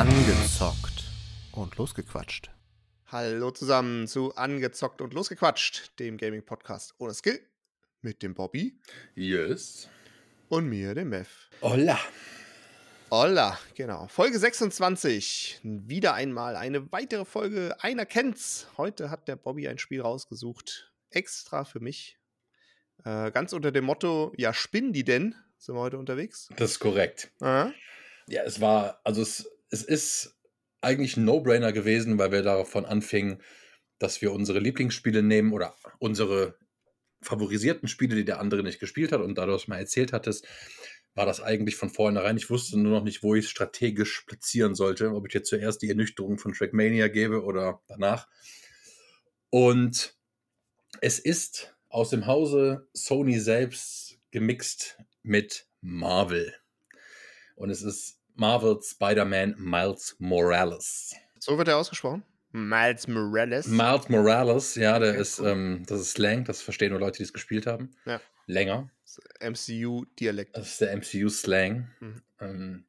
Angezockt und losgequatscht. Hallo zusammen zu Angezockt und losgequatscht, dem Gaming-Podcast ohne Skill mit dem Bobby Yes. und mir, dem Mev. Hola. Hola, genau. Folge 26. Wieder einmal eine weitere Folge. Einer kennt's. Heute hat der Bobby ein Spiel rausgesucht. Extra für mich. Äh, ganz unter dem Motto: Ja, spinnen die denn? Sind wir heute unterwegs? Das ist korrekt. Aha. Ja, es war, also es, es ist eigentlich ein No-Brainer gewesen, weil wir davon anfingen, dass wir unsere Lieblingsspiele nehmen oder unsere favorisierten Spiele, die der andere nicht gespielt hat und dadurch mal erzählt hattest, war das eigentlich von vornherein. Ich wusste nur noch nicht, wo ich es strategisch platzieren sollte, ob ich jetzt zuerst die Ernüchterung von Trackmania gebe oder danach. Und es ist aus dem Hause Sony selbst gemixt mit Marvel. Und es ist Marvel Spider-Man Miles Morales. So wird er ausgesprochen. Miles Morales. Miles Morales, ja, der Okay, ist, cool. ähm, das ist Slang, das verstehen nur Leute, die es gespielt haben. Ja. Länger. MCU-Dialekt. Das ist der MCU-Slang. Mhm. Ähm,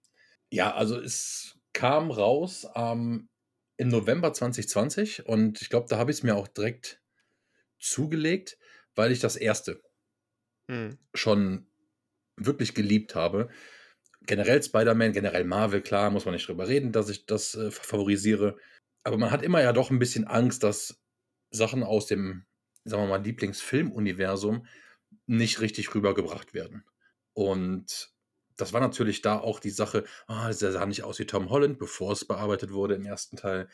ja, also es kam raus ähm, im November 2020 und ich glaube, da habe ich es mir auch direkt zugelegt, weil ich das erste Hm. schon wirklich geliebt habe. Generell Spider-Man, generell Marvel, klar, muss man nicht drüber reden, dass ich das äh, favorisiere. Aber man hat immer ja doch ein bisschen Angst, dass Sachen aus dem, sagen wir mal, Lieblingsfilmuniversum nicht richtig rübergebracht werden. Und das war natürlich da auch die Sache, ah, der sah nicht aus wie Tom Holland, bevor es bearbeitet wurde im ersten Teil.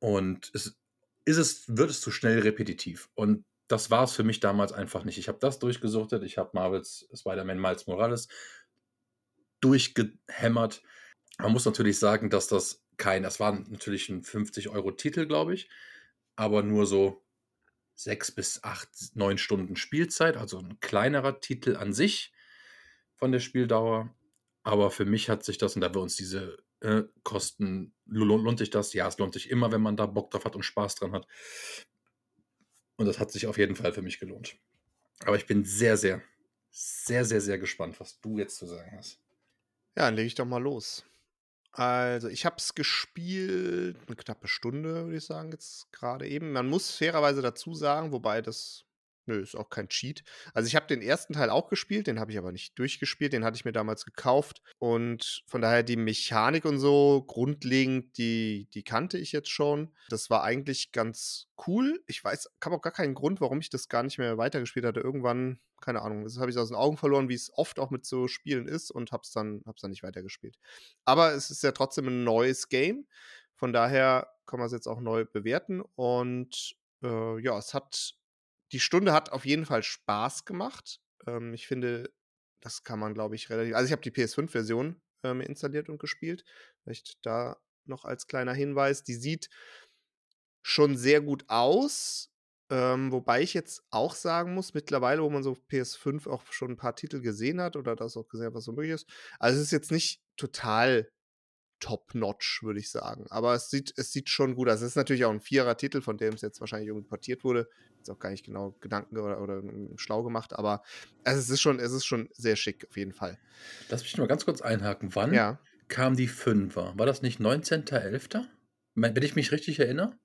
Und es ist es, wird es zu schnell repetitiv. Und das war es für mich damals einfach nicht. Ich habe das durchgesuchtet, ich habe Marvels Spider-Man Miles Morales durchgehämmert. Man muss natürlich sagen, dass das kein, das war natürlich ein 50-Euro-Titel, glaube ich, aber nur so sechs bis acht, neun Stunden Spielzeit, also ein kleinerer Titel an sich von der Spieldauer. Aber für mich hat sich das, und da wir uns diese äh, Kosten, lohnt, lohnt sich das? Ja, es lohnt sich immer, wenn man da Bock drauf hat und Spaß dran hat. Und das hat sich auf jeden Fall für mich gelohnt. Aber ich bin sehr, sehr, sehr, sehr, sehr gespannt, was du jetzt zu sagen hast. Ja, dann lege ich doch mal los. Also, ich habe es gespielt, eine knappe Stunde, würde ich sagen, jetzt gerade eben. Man muss fairerweise dazu sagen, wobei das, nö, ist auch kein Cheat. Also, ich habe den ersten Teil auch gespielt, den habe ich aber nicht durchgespielt, den hatte ich mir damals gekauft. Und von daher die Mechanik und so, grundlegend, die, die kannte ich jetzt schon. Das war eigentlich ganz cool. Ich weiß, habe auch gar keinen Grund, warum ich das gar nicht mehr weitergespielt hatte. Irgendwann, keine Ahnung, das habe ich aus den Augen verloren, wie es oft auch mit so Spielen ist und habe es dann, hab's dann nicht weitergespielt. Aber es ist ja trotzdem ein neues Game. Von daher kann man es jetzt auch neu bewerten. Und äh, ja, es hat, die Stunde hat auf jeden Fall Spaß gemacht. Ähm, ich finde, das kann man, glaube ich, relativ. Also, ich habe die PS5-Version ähm, installiert und gespielt. Vielleicht da noch als kleiner Hinweis. Die sieht schon sehr gut aus. Ähm, wobei ich jetzt auch sagen muss, mittlerweile, wo man so PS5 auch schon ein paar Titel gesehen hat oder das auch gesehen hat, was so möglich ist. Also, es ist jetzt nicht total top-notch, würde ich sagen. Aber es sieht, es sieht schon gut aus. Es ist natürlich auch ein Vierer-Titel, von dem es jetzt wahrscheinlich irgendwie portiert wurde. Jetzt auch gar nicht genau Gedanken oder, oder schlau gemacht, aber also es ist schon, es ist schon sehr schick, auf jeden Fall. Lass mich mal ganz kurz einhaken. Wann Ja. kam die Fünfer? War das nicht 19.11.? Me- Wenn ich mich richtig erinnere?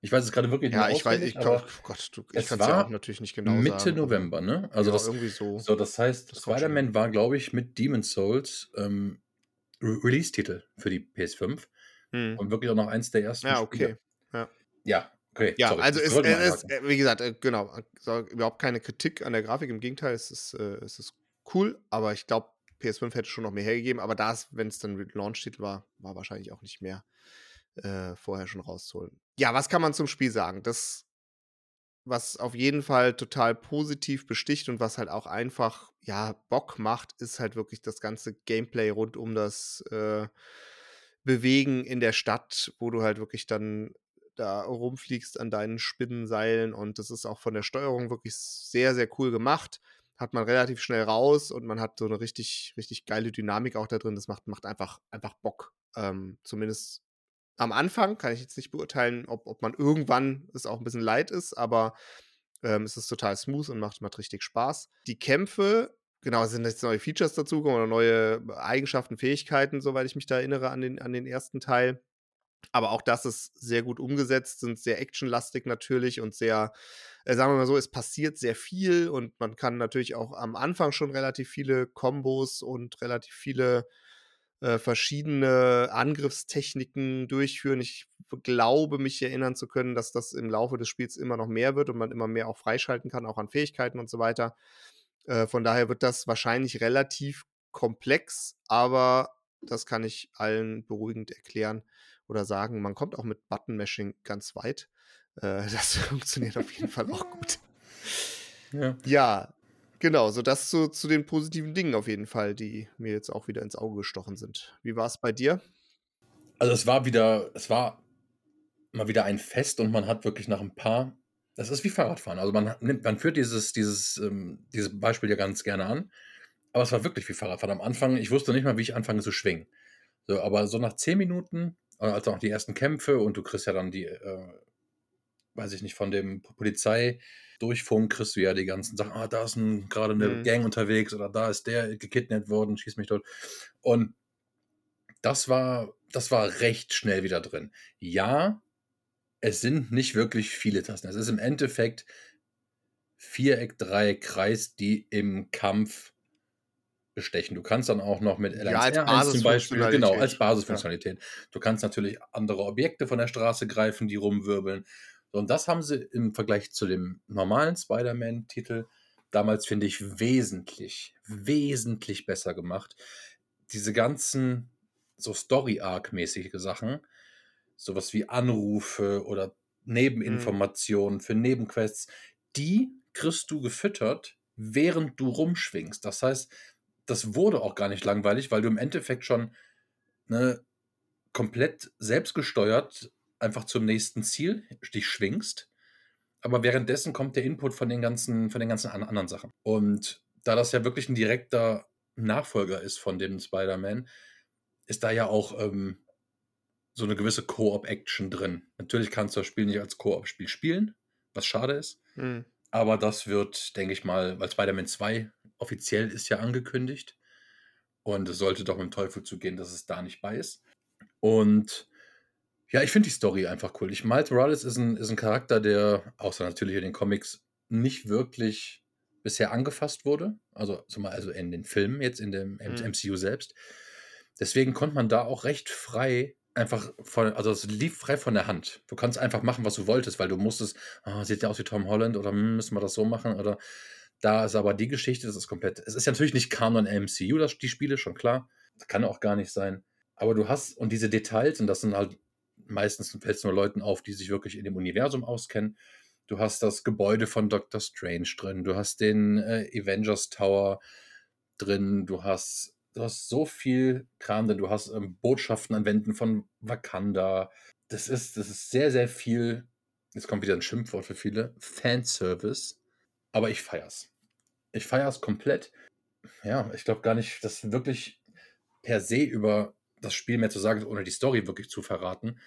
Ich weiß es gerade wirklich Ja, nicht ich weiß, ich, aber oh Gott, du, ich es kann es ja war auch natürlich nicht genau Mitte sagen. November, ne? Also ja, das, irgendwie so. so, das heißt, Spider-Man war, glaube ich, mit Demon's Souls ähm, Re Release-Titel für die PS5 Hm. und wirklich auch noch eins der ersten Ja, Spiele. okay. Ja. Ja, okay. Ja, sorry, also es, ist, einhaken. äh, wie gesagt, äh, genau, überhaupt keine Kritik an der Grafik, im Gegenteil, es ist, äh, es ist cool, aber ich glaube, PS5 hätte schon noch mehr hergegeben, aber da wenn es dann Launch-Titel war, war wahrscheinlich auch nicht mehr äh, vorher schon rauszuholen. Ja, was kann man zum Spiel sagen? Das, was auf jeden Fall total positiv besticht und was halt auch einfach, ja, Bock macht, ist halt wirklich das ganze Gameplay rund um das äh, Bewegen in der Stadt, wo du halt wirklich dann da rumfliegst an deinen Spinnenseilen und das ist auch von der Steuerung wirklich sehr, sehr cool gemacht. Hat man relativ schnell raus und man hat so eine richtig, richtig geile Dynamik auch da drin. Das macht, macht einfach, einfach Bock. Ähm, zumindest am Anfang kann ich jetzt nicht beurteilen, ob, ob man irgendwann es auch ein bisschen leid ist, aber ähm, es ist total smooth und macht, macht richtig Spaß. Die Kämpfe genau, sind jetzt neue Features dazugekommen oder neue Eigenschaften, Fähigkeiten, soweit ich mich da erinnere an den, an den ersten Teil. Aber auch das ist sehr gut umgesetzt, sind sehr actionlastig natürlich und sehr, äh, sagen wir mal so, es passiert sehr viel und man kann natürlich auch am Anfang schon relativ viele Kombos und relativ viele äh, verschiedene Angriffstechniken durchführen. Ich glaube, mich erinnern zu können, dass das im Laufe des Spiels immer noch mehr wird und man immer mehr auch freischalten kann, auch an Fähigkeiten und so weiter. Äh, von daher wird das wahrscheinlich relativ komplex, aber das kann ich allen beruhigend erklären oder sagen. Man kommt auch mit Button-Mashing ganz weit. Äh, das funktioniert auf jeden Fall auch gut. Ja. ja, genau. So das zu, zu den positiven Dingen auf jeden Fall, die mir jetzt auch wieder ins Auge gestochen sind. Wie war es bei dir? Also es war wieder, es war mal wieder ein Fest und man hat wirklich nach ein paar das ist wie Fahrradfahren. Also man nimmt, man führt dieses, dieses, ähm, dieses Beispiel ja ganz gerne an. Aber es war wirklich wie Fahrradfahren. Am Anfang, ich wusste nicht mal, wie ich anfange zu schwingen. So, aber so nach zehn Minuten, also auch die ersten Kämpfe und du kriegst ja dann die, äh, weiß ich nicht, von dem Polizei Durchfunk kriegst du ja die ganzen Sachen, ah, da ist gerade eine mhm. Gang unterwegs oder da ist der gekidnappt worden, schieß mich dort. Und das war, das war recht schnell wieder drin. Ja, es sind nicht wirklich viele Tasten. Es ist im Endeffekt Viereck, Dreieck, Kreis, die im Kampf bestechen. Du kannst dann auch noch mit L1 ja, zum Beispiel, genau, als Basisfunktionalität. Ja. Du kannst natürlich andere Objekte von der Straße greifen, die rumwirbeln. Und das haben sie im Vergleich zu dem normalen Spider-Man-Titel damals, finde ich, wesentlich, wesentlich besser gemacht. Diese ganzen so Story-Arc-mäßige Sachen, sowas wie Anrufe oder mhm. Nebeninformationen mhm. für Nebenquests, die kriegst du gefüttert, während du rumschwingst. Das heißt, das wurde auch gar nicht langweilig, weil du im Endeffekt schon ne, komplett selbstgesteuert einfach zum nächsten Ziel dich schwingst. Aber währenddessen kommt der Input von den ganzen, von den ganzen anderen Sachen. Und da das ja wirklich ein direkter Nachfolger ist von dem Spider-Man, ist da ja auch ähm, so eine gewisse Koop-Action drin. Natürlich kannst du das Spiel nicht als Koop-Spiel spielen, was schade ist. Mhm. Aber das wird, denke ich mal, weil Spider-Man 2 offiziell ist ja angekündigt. Und es sollte doch mit dem Teufel zugehen, dass es da nicht bei ist. Und ja, ich finde die Story einfach cool. Ich, Miles Morales ist ein, ist ein Charakter, der, außer natürlich in den Comics, nicht wirklich bisher angefasst wurde. Also, also in den Filmen, jetzt in dem mhm. MCU selbst. Deswegen konnte man da auch recht frei einfach von, also es lief frei von der Hand. Du kannst einfach machen, was du wolltest, weil du musstest, oh, sieht ja aus wie Tom Holland oder hm, müssen wir das so machen oder da ist aber die Geschichte, das ist komplett. Es ist ja natürlich nicht Kanon MCU, das, die Spiele, schon klar. Das kann auch gar nicht sein. Aber du hast, und diese Details, und das sind halt meistens fällt es nur Leuten auf, die sich wirklich in dem Universum auskennen. Du hast das Gebäude von Doctor Strange drin, du hast den äh, Avengers Tower drin, du hast du hast so viel Kram, denn du hast ähm, Botschaften an Wänden von Wakanda. Das ist, das ist sehr, sehr viel. Jetzt kommt wieder ein Schimpfwort für viele. Fanservice. Aber ich feier's. Ich feier's komplett. Ja, ich glaube gar nicht, dass wirklich per se über das Spiel mehr zu sagen ist, ohne die Story wirklich zu verraten.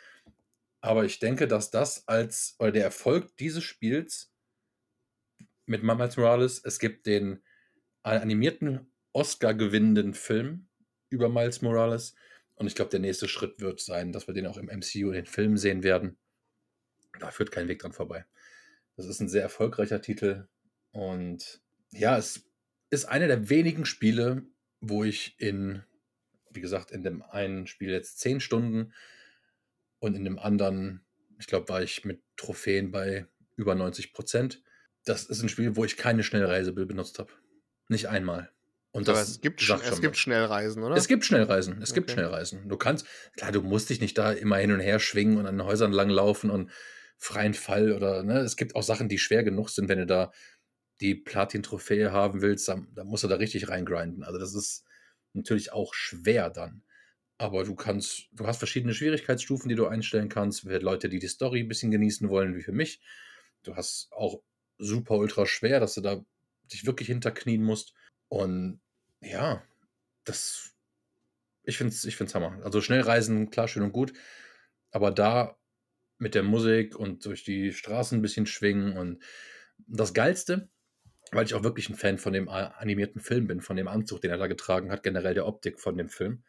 Aber ich denke, dass das als, oder der Erfolg dieses Spiels mit Miles Morales, es gibt den animierten Oscar-gewinnenden Film über Miles Morales. Und ich glaube, der nächste Schritt wird sein, dass wir den auch im MCU in den Filmen sehen werden. Da führt kein Weg dran vorbei. Das ist ein sehr erfolgreicher Titel. Und ja, es ist einer der wenigen Spiele, wo ich in, wie gesagt, in dem einen Spiel jetzt zehn Stunden und in dem anderen, ich glaube, war ich mit Trophäen bei über 90 Prozent. Das ist ein Spiel, wo ich keine Schnellreisebill benutzt habe. Nicht einmal. Und das es gibt, es gibt Schnellreisen, oder? Es gibt Schnellreisen. Es okay. gibt Schnellreisen. Du kannst, klar, du musst dich nicht da immer hin und her schwingen und an den Häusern langlaufen und freien Fall oder, ne, es gibt auch Sachen, die schwer genug sind, wenn du da die Platin-Trophäe haben willst, dann, dann musst du da richtig reingrinden. Also das ist natürlich auch schwer dann. Aber du kannst, du hast verschiedene Schwierigkeitsstufen, die du einstellen kannst. Für Leute, die die Story ein bisschen genießen wollen, wie für mich. Du hast auch super ultra schwer, dass du da dich wirklich hinterknien musst. Und ja, das, ich finde es ich find's Hammer. Also Schnellreisen, klar, schön und gut, aber da mit der Musik und durch die Straßen ein bisschen schwingen und das Geilste, weil ich auch wirklich ein Fan von dem animierten Film bin, von dem Anzug, den er da getragen hat, generell der Optik von dem Film.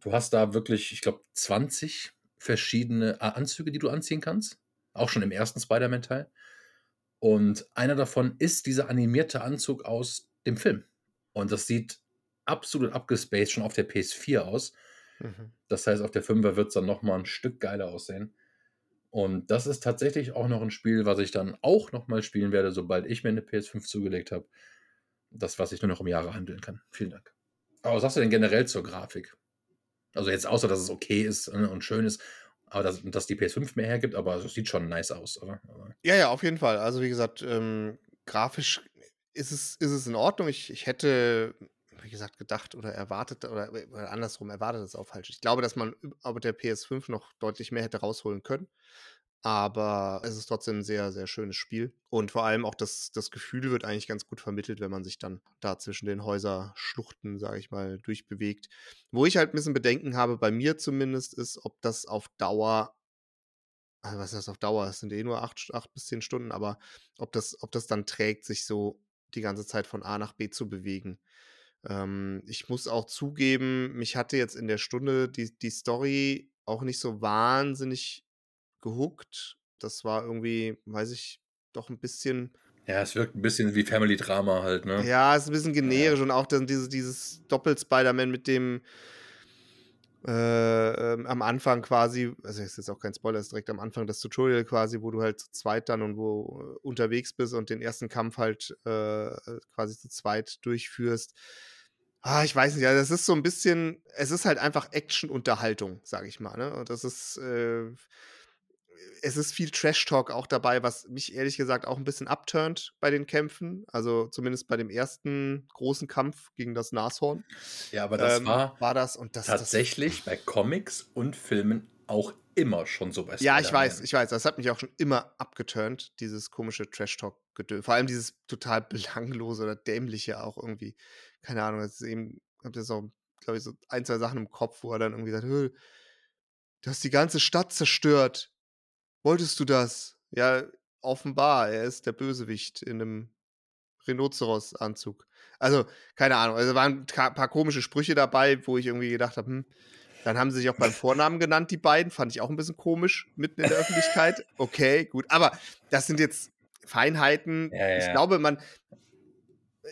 Du hast da wirklich, ich glaube, 20 verschiedene äh, Anzüge, die du anziehen kannst. Auch schon im ersten Spider-Man-Teil. Und einer davon ist dieser animierte Anzug aus dem Film. Und das sieht absolut abgespaced schon auf der PS4 aus. Mhm. Das heißt, auf der 5er wird es dann nochmal ein Stück geiler aussehen. Und das ist tatsächlich auch noch ein Spiel, was ich dann auch nochmal spielen werde, sobald ich mir eine PS5 zugelegt habe. Das, was ich nur noch um Jahre handeln kann. Vielen Dank. Aber was sagst du denn generell zur Grafik? Also jetzt außer, dass es okay ist ne, und schön ist, aber dass, dass die PS5 mehr hergibt, aber es sieht schon nice aus, oder? Ja, ja, auf jeden Fall. Also wie gesagt, ähm, grafisch ist es, ist es in Ordnung. Ich, ich hätte, wie gesagt, gedacht oder erwartet, oder, oder andersrum erwartet ist auch falsch. Ich glaube, dass man aber der PS5 noch deutlich mehr hätte rausholen können. Aber es ist trotzdem ein sehr, sehr schönes Spiel. Und vor allem auch das, das Gefühl wird eigentlich ganz gut vermittelt, wenn man sich dann da zwischen den Häuserschluchten, sage ich mal, durchbewegt. Wo ich halt ein bisschen Bedenken habe, bei mir zumindest, ist, ob das auf Dauer, also was das auf Dauer? Es sind eh nur acht, acht bis zehn Stunden, aber ob das, ob das dann trägt, sich so die ganze Zeit von A nach B zu bewegen. Ähm, ich muss auch zugeben, mich hatte jetzt in der Stunde die, die Story auch nicht so wahnsinnig gehuckt. Das war irgendwie, weiß ich, doch ein bisschen. Ja, es wirkt ein bisschen wie Family Drama halt, ne? Ja, es ist ein bisschen generisch ja. und auch dann dieses, dieses Doppel-Spider-Man mit dem äh, ähm, am Anfang quasi, also ist jetzt auch kein Spoiler, ist direkt am Anfang das Tutorial quasi, wo du halt zu zweit dann und wo äh, unterwegs bist und den ersten Kampf halt äh, quasi zu zweit durchführst. Ah, ich weiß nicht, ja, das ist so ein bisschen, es ist halt einfach Action-Unterhaltung, sag ich mal, ne? Und das ist, äh, es ist viel Trash-Talk auch dabei, was mich ehrlich gesagt auch ein bisschen abturnt bei den Kämpfen. Also zumindest bei dem ersten großen Kampf gegen das Nashorn. Ja, aber das ähm, war, war das und das tatsächlich das, bei Comics und Filmen auch immer schon so bei Ja, ich weiß, ich weiß. Das hat mich auch schon immer abgeturnt, dieses komische Trash-Talk-Gedöns. Vor allem dieses total belanglose oder dämliche auch irgendwie. Keine Ahnung, das ist eben, ich habe jetzt auch, glaube ich, so ein, zwei Sachen im Kopf, wo er dann irgendwie sagt, du hast die ganze Stadt zerstört Wolltest du das? Ja, offenbar, er ist der Bösewicht in einem Rhinoceros-Anzug. Also, keine Ahnung. Also, waren ein paar komische Sprüche dabei, wo ich irgendwie gedacht habe, hm, dann haben sie sich auch beim Vornamen genannt, die beiden. Fand ich auch ein bisschen komisch, mitten in der Öffentlichkeit. Okay, gut. Aber das sind jetzt Feinheiten. Ja, ja. Ich glaube, man. Äh,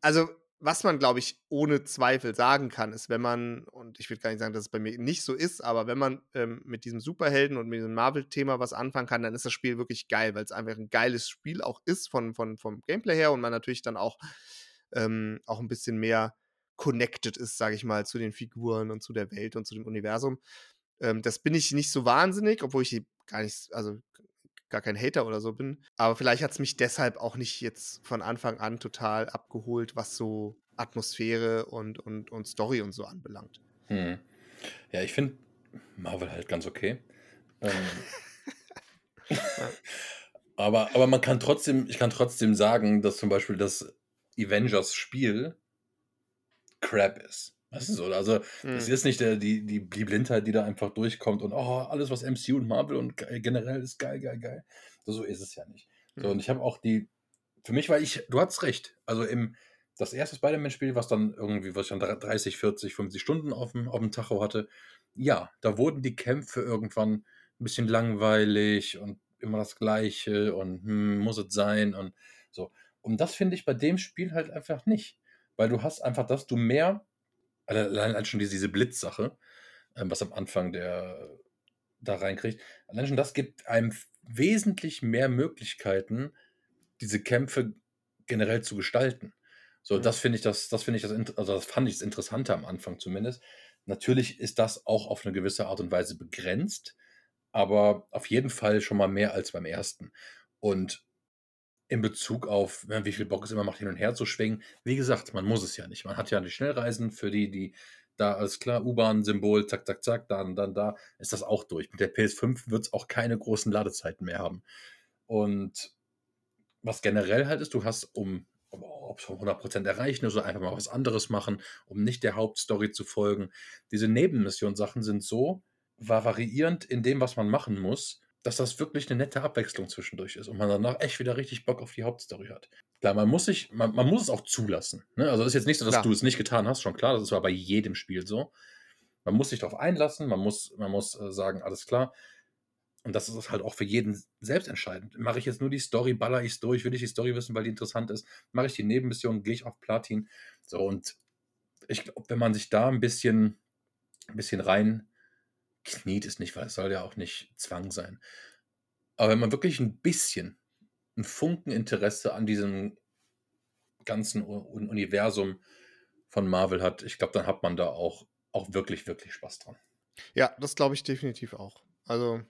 also, was man, glaube ich, ohne Zweifel sagen kann, ist, wenn man, und ich würde gar nicht sagen, dass es bei mir nicht so ist, aber wenn man ähm, mit diesem Superhelden und mit diesem Marvel-Thema was anfangen kann, dann ist das Spiel wirklich geil, weil es einfach ein geiles Spiel auch ist von, von, vom Gameplay her und man natürlich dann auch, ähm, auch ein bisschen mehr connected ist, sage ich mal, zu den Figuren und zu der Welt und zu dem Universum. Ähm, das bin ich nicht so wahnsinnig, obwohl ich gar nicht, also gar kein Hater oder so bin. Aber vielleicht hat es mich deshalb auch nicht jetzt von Anfang an total abgeholt, was so Atmosphäre und, und, und Story und so anbelangt. Hm. Ja, ich finde Marvel halt ganz okay. Ähm, aber, aber man kann trotzdem, ich kann trotzdem sagen, dass zum Beispiel das Avengers-Spiel Crap ist. Weißt du so? Also, mhm. es ist nicht der, die, die, die Blindheit, die da einfach durchkommt und oh, alles, was MCU und Marvel und generell ist geil, geil, geil. So, so ist es ja nicht. Mhm. So, und ich habe auch die, für mich war ich, du hast recht. Also, im, das erste Spider-Man-Spiel, was dann irgendwie, was ich dann 30, 40, 50 Stunden auf dem, auf dem Tacho hatte, ja, da wurden die Kämpfe irgendwann ein bisschen langweilig und immer das Gleiche und hm, muss es sein und so. Und das finde ich bei dem Spiel halt einfach nicht. Weil du hast einfach, dass du mehr Allein schon diese, diese Blitzsache, ähm, was am Anfang der da reinkriegt. Allein schon das gibt einem wesentlich mehr Möglichkeiten, diese Kämpfe generell zu gestalten. So, mhm. das finde ich das, das finde ich das, also das fand ich das Interessante am Anfang zumindest. Natürlich ist das auch auf eine gewisse Art und Weise begrenzt, aber auf jeden Fall schon mal mehr als beim ersten. Und in Bezug auf, wie viel Bock es immer macht, hin und her zu schwingen. Wie gesagt, man muss es ja nicht. Man hat ja die Schnellreisen für die, die da, alles klar, U-Bahn-Symbol, zack, zack, zack, dann, dann, da, ist das auch durch. Mit der PS5 wird es auch keine großen Ladezeiten mehr haben. Und was generell halt ist, du hast, um, ob es 100% erreichen oder einfach mal was anderes machen, um nicht der Hauptstory zu folgen. Diese Nebenmission-Sachen sind so variierend in dem, was man machen muss, dass das wirklich eine nette Abwechslung zwischendurch ist und man danach echt wieder richtig Bock auf die Hauptstory hat. Klar, man muss sich, man, man muss es auch zulassen. Ne? Also ist jetzt nicht so, dass Klar. du es nicht getan hast, schon klar, das ist aber bei jedem Spiel so. Man muss sich darauf einlassen, man muss, man muss äh, sagen, alles klar. Und das ist halt auch für jeden selbst entscheidend. Mache ich jetzt nur die Story, baller ich es durch, will ich die Story wissen, weil die interessant ist, mache ich die Nebenmission, gehe ich auf Platin. So, und ich glaube, wenn man sich da ein bisschen, ein bisschen rein kniet, ist nicht, weil es soll ja auch nicht Zwang sein. Aber wenn man wirklich ein bisschen, ein Funken Interesse an diesem ganzen Universum von Marvel hat, ich glaube, dann hat man da auch, auch wirklich, wirklich Spaß dran. Ja, das glaube ich definitiv auch. Also,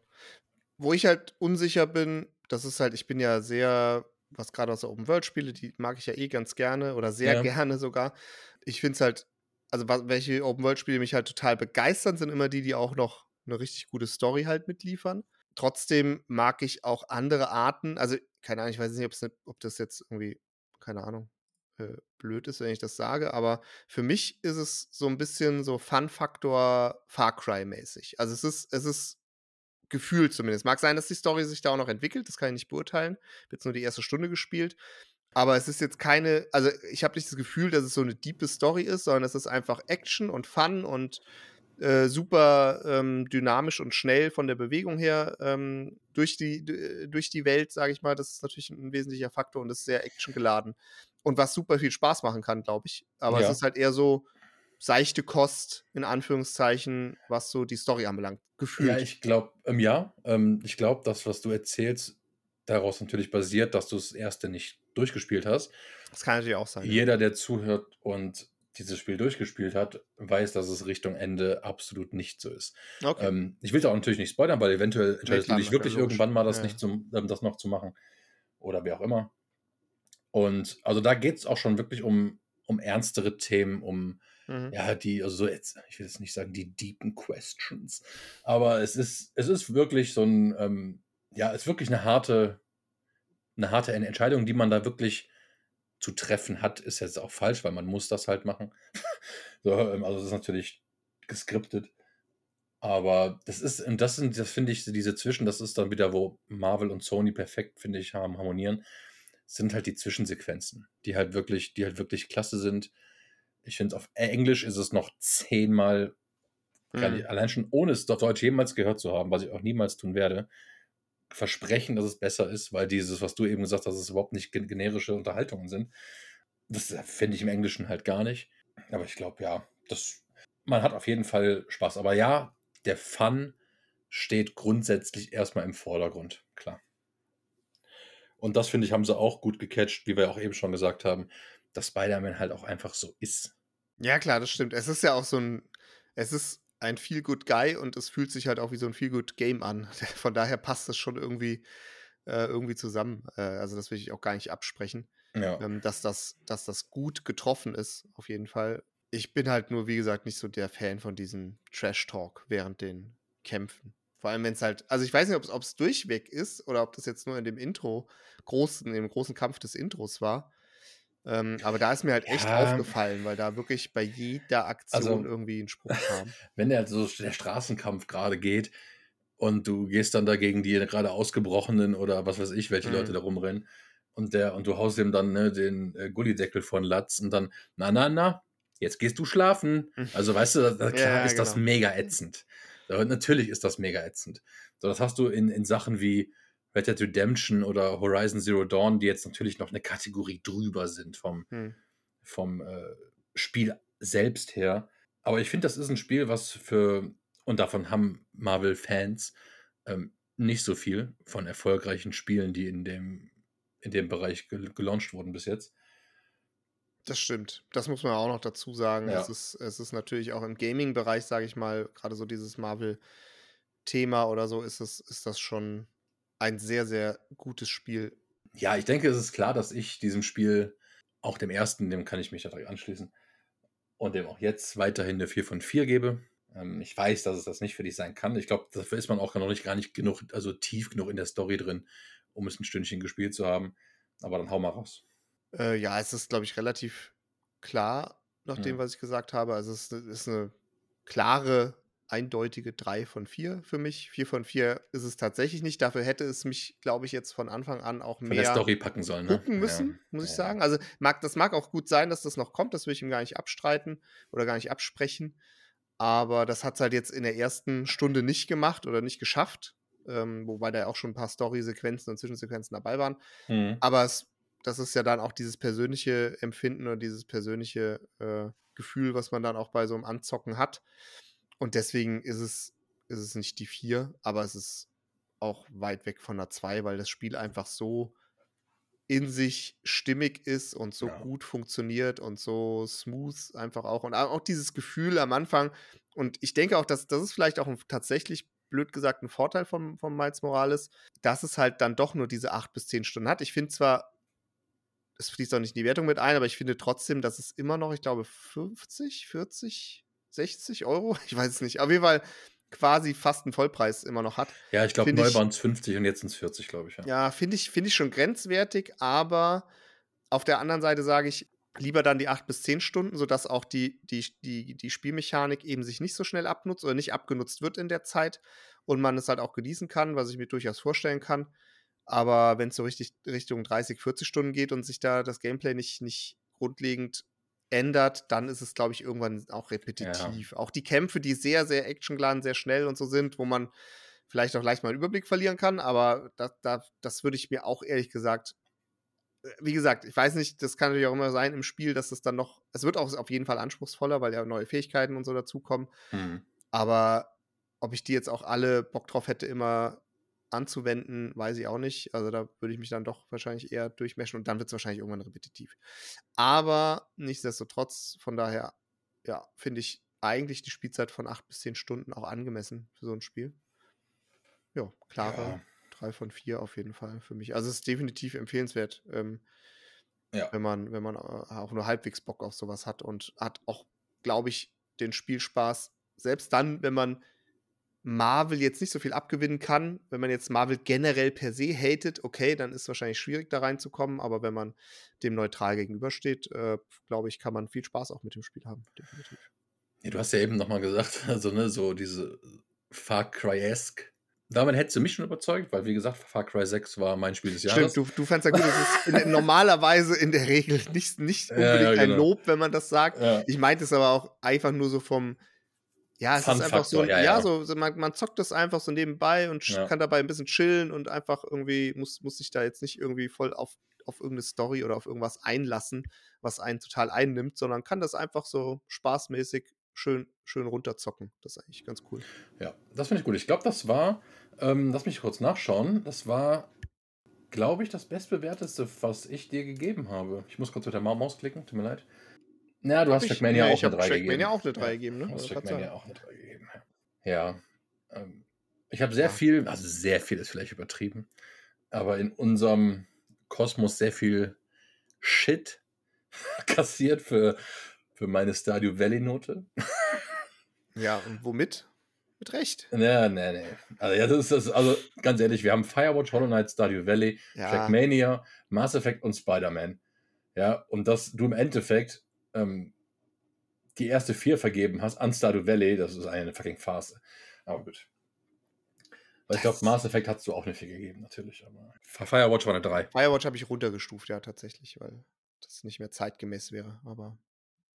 wo ich halt unsicher bin, das ist halt, ich bin ja sehr, was gerade aus der Open World Spiele, die mag ich ja eh ganz gerne oder sehr Ja. gerne sogar. Ich finde es halt, also was, welche Open World Spiele mich halt total begeistern, sind immer die, die auch noch eine richtig gute Story halt mitliefern. Trotzdem mag ich auch andere Arten, also keine Ahnung, ich weiß nicht, ob's ne, ob das jetzt irgendwie, keine Ahnung, äh, blöd ist, wenn ich das sage, aber für mich ist es so ein bisschen so Fun-Faktor Far Cry-mäßig. Also es ist, es ist gefühlt zumindest. Mag sein, dass die Story sich da auch noch entwickelt, das kann ich nicht beurteilen. Ich jetzt nur die erste Stunde gespielt. Aber es ist jetzt keine, also ich habe nicht das Gefühl, dass es so eine diepe Story ist, sondern es ist einfach Action und Fun und äh, super ähm, dynamisch und schnell von der Bewegung her ähm, durch, die, durch die Welt, sage ich mal. Das ist natürlich ein wesentlicher Faktor und ist sehr actiongeladen. Und was super viel Spaß machen kann, glaube ich. Aber Ja. es ist halt eher so seichte Kost, in Anführungszeichen, was so die Story anbelangt. Gefühlt. Ja, ich glaube, ähm, ja, ähm, ich glaube, das, was du erzählst, daraus natürlich basiert, dass du das erste nicht durchgespielt hast. das kann natürlich auch sein. ja. Jeder, der zuhört und dieses Spiel durchgespielt hat, weiß, dass es Richtung Ende absolut nicht so ist. Okay. Ähm, ich will da auch natürlich nicht spoilern, weil eventuell entscheidest klar, du dich wirklich logisch. irgendwann mal, das, Ja, nicht zum, ähm, das noch zu machen. Oder wer auch immer. Und also da geht es auch schon wirklich um, um ernstere Themen, um Mhm. ja, die, also so jetzt, ich will jetzt nicht sagen, die deepen Questions, aber es ist, es ist wirklich so ein, ähm, ja, es ist wirklich eine harte, eine harte Entscheidung, die man da wirklich zu treffen hat, ist jetzt auch falsch, weil man muss das halt machen. so, ähm, also es ist natürlich geskriptet. Aber das ist, und das sind, das finde ich, diese Zwischen, das ist dann wieder, wo Marvel und Sony perfekt, finde ich, haben harmonieren, sind halt die Zwischensequenzen, die halt wirklich, die halt wirklich klasse sind. Ich finde, auf Englisch ist es noch zehnmal, Mhm. allein schon ohne es auf Deutsch jemals gehört zu haben, was ich auch niemals tun werde, versprechen, dass es besser ist, weil dieses, was du eben gesagt hast, es überhaupt nicht gen- generische Unterhaltungen sind. Das finde ich im Englischen halt gar nicht. Aber ich glaube, ja, das, man hat auf jeden Fall Spaß. Aber ja, der Fun steht grundsätzlich erstmal im Vordergrund, klar. Und das finde ich, haben sie auch gut gecatcht, wie wir auch eben schon gesagt haben, dass Spider-Man halt auch einfach so ist. Ja, klar, das stimmt. Es ist ja auch so ein, es ist ein Feel Good Guy und es fühlt sich halt auch wie so ein Feel Good Game an. Von daher passt das schon irgendwie, äh, irgendwie zusammen. Äh, also das will ich auch gar nicht absprechen, Ja. ähm, dass das, dass das gut getroffen ist, auf jeden Fall. Ich bin halt nur, wie gesagt, nicht so der Fan von diesem Trash Talk während den Kämpfen. Vor allem, wenn es halt, also ich weiß nicht, ob es durchweg ist oder ob das jetzt nur in dem Intro, großen, im großen Kampf des Intros war. Ähm, aber da ist mir halt echt Ja. aufgefallen, weil da wirklich bei jeder Aktion Also- irgendwie ein Spruch kam. wenn der so der Straßenkampf gerade geht und du gehst dann dagegen die gerade ausgebrochenen oder was weiß ich, welche Mhm. Leute da rumrennen und der und du haust ihm dann ne, den äh, Gullideckel von Latz und dann na na na, jetzt gehst du schlafen. Also weißt du, da, klar Ja, ist das genau. mega ätzend. Natürlich ist das mega ätzend. So, das hast du in, in Sachen wie Red Dead Redemption oder Horizon Zero Dawn, die jetzt natürlich noch eine Kategorie drüber sind vom, Hm. vom äh, Spiel selbst her. Aber ich finde, das ist ein Spiel, was für, und davon haben Marvel-Fans ähm, nicht so viel von erfolgreichen Spielen, die in dem, in dem Bereich gel gelauncht wurden bis jetzt. Das stimmt. Das muss man auch noch dazu sagen. Ja. Es, ist, es ist natürlich auch im Gaming-Bereich, sage ich mal, gerade so dieses Marvel-Thema oder so, ist, es, ist das schon ein sehr, sehr gutes Spiel. Ja, ich denke, es ist klar, dass ich diesem Spiel, auch dem ersten, dem kann ich mich da direkt anschließen, und dem auch jetzt weiterhin eine 4 von 4 gebe. Ähm, ich weiß, dass es das nicht für dich sein kann. Ich glaube, dafür ist man auch noch nicht gar nicht genug, also tief genug in der Story drin, um es ein Stündchen gespielt zu haben. Aber dann hau mal raus. Äh, ja, es ist, glaube ich, relativ klar nach dem, Hm. was ich gesagt habe. Also es ist eine klare eindeutige 3 von 4 für mich. 4 von 4 ist es tatsächlich nicht. Dafür hätte es mich, glaube ich, jetzt von Anfang an auch Von der mehr Story packen sollen, ne? gucken müssen, Ja. muss ich Ja. sagen. Also mag, das mag auch gut sein, dass das noch kommt, das will ich ihm gar nicht abstreiten oder gar nicht absprechen. Aber das hat es halt jetzt in der ersten Stunde nicht gemacht oder nicht geschafft. Ähm, wobei da ja auch schon ein paar Story-Sequenzen und Zwischensequenzen dabei waren. Mhm. Aber es, das ist ja dann auch dieses persönliche Empfinden oder dieses persönliche äh, Gefühl, was man dann auch bei so einem Anzocken hat. Und deswegen ist es, ist es nicht die 4, aber es ist auch weit weg von der 2, weil das Spiel einfach so in sich stimmig ist und so Ja. gut funktioniert und so smooth einfach auch. Und auch dieses Gefühl am Anfang. Und ich denke auch, dass das ist vielleicht auch ein, tatsächlich, blöd gesagt, ein Vorteil von, von Miles Morales, dass es halt dann doch nur diese acht bis zehn Stunden hat. Ich finde zwar, es fließt auch nicht in die Wertung mit ein, aber ich finde trotzdem, dass es immer noch, ich glaube, 50, 40, 60 Euro, ich weiß es nicht, auf jeden Fall quasi fast einen Vollpreis immer noch hat. Ja, ich glaube, neu waren es 50 und jetzt sind es 40, glaube ich. Ja. Ja, finde ich, finde ich schon grenzwertig, aber auf der anderen Seite sage ich, lieber dann die 8 bis 10 Stunden, sodass auch die, die, die, die Spielmechanik eben sich nicht so schnell abnutzt oder nicht abgenutzt wird in der Zeit und man es halt auch genießen kann, was ich mir durchaus vorstellen kann. Aber wenn es so richtig Richtung 30, 40 Stunden geht und sich da das Gameplay nicht, nicht grundlegend ändert, dann ist es, glaube ich, irgendwann auch repetitiv. Auch die Kämpfe, die sehr, sehr actiongeladen, sehr schnell und so sind, wo man vielleicht auch leicht mal einen Überblick verlieren kann, aber da, da, das würde ich mir auch ehrlich gesagt, äh, wie gesagt, ich weiß nicht, das kann natürlich auch immer sein im Spiel, dass es dann noch, es wird auch auf jeden Fall anspruchsvoller, weil ja neue Fähigkeiten und so dazukommen, Mhm. aber ob ich die jetzt auch alle Bock drauf hätte, immer anzuwenden, weiß ich auch nicht. Also da würde ich mich dann doch wahrscheinlich eher durchmeschen und dann wird es wahrscheinlich irgendwann repetitiv. Aber nichtsdestotrotz, von daher, ja, finde ich eigentlich die Spielzeit von acht bis zehn Stunden auch angemessen für so ein Spiel. Ja, klare Ja. drei von vier auf jeden Fall für mich. Also es ist definitiv empfehlenswert, ähm, Ja. wenn man, wenn man äh, auch nur halbwegs Bock auf sowas hat und hat auch, glaube ich, den Spielspaß, selbst dann, wenn man Marvel jetzt nicht so viel abgewinnen kann, wenn man jetzt Marvel generell per se hatet, okay, dann ist es wahrscheinlich schwierig da reinzukommen, aber wenn man dem neutral gegenübersteht, äh, glaube ich, kann man viel Spaß auch mit dem Spiel haben, definitiv. Ja, du hast ja eben nochmal gesagt, also ne, so diese Far Cry-esque. Damit hättest du mich schon überzeugt, weil wie gesagt, Far Cry 6 war mein Spiel des Jahres. Stimmt, du, du fandst ja gut, es ist in, normalerweise in der Regel nicht, nicht Ja, unbedingt ja, ein genau. Lob, wenn man das sagt. Ja. Ich meinte es aber auch einfach nur so vom, ja, es ist einfach so, Fun-Faktor, ja, ja, so, so man, man zockt das einfach so nebenbei und Ja. kann dabei ein bisschen chillen und einfach irgendwie, muss, muss sich da jetzt nicht irgendwie voll auf, auf irgendeine Story oder auf irgendwas einlassen, was einen total einnimmt, sondern kann das einfach so spaßmäßig schön, schön runterzocken. Das ist eigentlich ganz cool. Ja, das finde ich gut. Ich glaube, das war, ähm, lass mich kurz nachschauen, das war, glaube ich, das bestbewerteste, was ich dir gegeben habe. Ich muss kurz mit der Ma- Maus klicken, tut mir leid. Ja, du hast Trackmania nee, auch eine hab 3 Trackmania gegeben. auch eine 3 ja, gegeben, ne? Du hast Trackmania auch eine 3 gegeben. Ja, ähm, ich habe sehr Ja. viel, also sehr viel ist vielleicht übertrieben, aber in unserem Kosmos sehr viel Shit kassiert für, für meine Stadio Valley-Note. Ja, und womit? Mit Recht. Nee, nee, nee. Also, ja, das ist das, also ganz ehrlich, wir haben Firewatch, Hollow Knight, Stardew Valley, Ja. Trackmania, Mass Effect und Spider-Man. Ja, und dass du im Endeffekt ähm, die erste vier vergeben hast an Stardew Valley, das ist eine fucking Farce. Aber gut. Weil ich glaube, Mass Effect hast du auch eine 4 gegeben, natürlich. Aber Firewatch war eine 3. Firewatch habe ich runtergestuft, ja, tatsächlich, weil das nicht mehr zeitgemäß wäre. Aber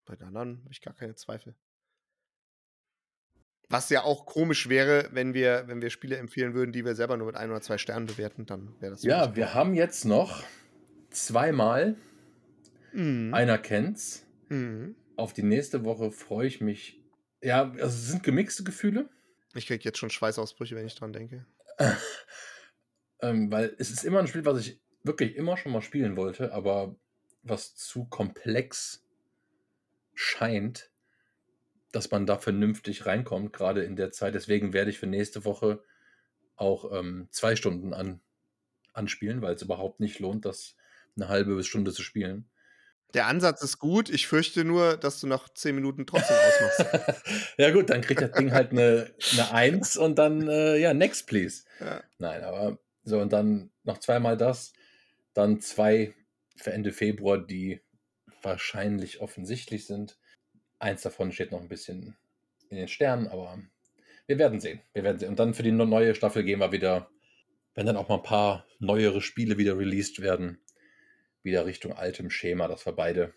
bei den anderen habe ich gar keine Zweifel. Was ja auch komisch wäre, wenn wir, wenn wir Spiele empfehlen würden, die wir selber nur mit ein oder zwei Sternen bewerten, dann wäre das Ja, wir haben jetzt noch zweimal, Mhm. einer kennt's. Mhm. Auf die nächste Woche freue ich mich. Ja, also es sind gemixte Gefühle. Ich kriege jetzt schon Schweißausbrüche, wenn ich dran denke. ähm, weil es ist immer ein Spiel, was ich wirklich immer schon mal spielen wollte, aber was zu komplex scheint, dass man da vernünftig reinkommt, gerade in der Zeit. Deswegen werde ich für nächste Woche auch ähm, zwei Stunden an, anspielen, weil es überhaupt nicht lohnt, das eine halbe bis Stunde zu spielen. Der Ansatz ist gut. Ich fürchte nur, dass du nach zehn Minuten trotzdem ausmachst. ja gut, dann kriegt das Ding halt eine, eine Eins und dann, äh, ja, next please. Ja. Nein, aber so und dann noch zweimal das, dann zwei für Ende Februar, die wahrscheinlich offensichtlich sind. Eins davon steht noch ein bisschen in den Sternen, aber Wir werden sehen. Wir werden sehen. Und dann für die neue Staffel gehen wir wieder, wenn dann auch mal ein paar neuere Spiele wieder released werden, wieder Richtung altem Schema, dass wir beide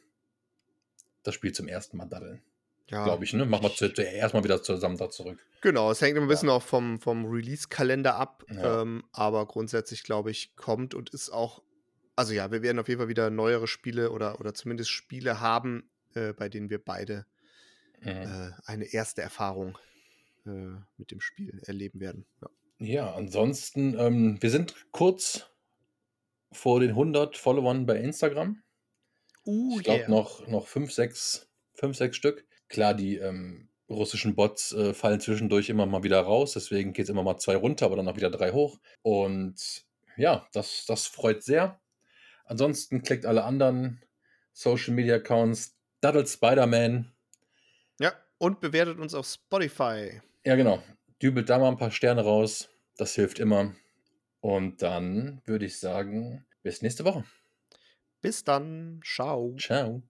das Spiel zum ersten Mal daddeln. Ja, Glaube ich, ne? Machen wir zu, erstmal wieder zusammen da zurück. Genau, es hängt immer ein bisschen auch vom, vom Release-Kalender ab. Ja. Ähm, aber grundsätzlich, glaube ich, kommt und ist auch. Also ja, wir werden auf jeden Fall wieder neuere Spiele oder, oder zumindest Spiele haben, äh, bei denen wir beide Mhm. äh, eine erste Erfahrung äh, mit dem Spiel erleben werden. Ja. Ja, ansonsten, ähm, wir sind kurz vor den 100 Followern bei Instagram. Uh, ich glaube noch, noch fünf, sechs, fünf, sechs Stück. Klar, die ähm, russischen Bots äh, fallen zwischendurch immer mal wieder raus, deswegen geht es immer mal zwei runter, aber dann auch wieder drei hoch. Und ja, das, das freut sehr. Ansonsten klickt alle anderen Social Media Accounts. Daddle Spider-Man. Ja, und bewertet uns auf Spotify. Ja, genau. Dübelt da mal ein paar Sterne raus. Das hilft immer. Und dann würde ich sagen, bis nächste Woche. Bis dann. Ciao. Ciao.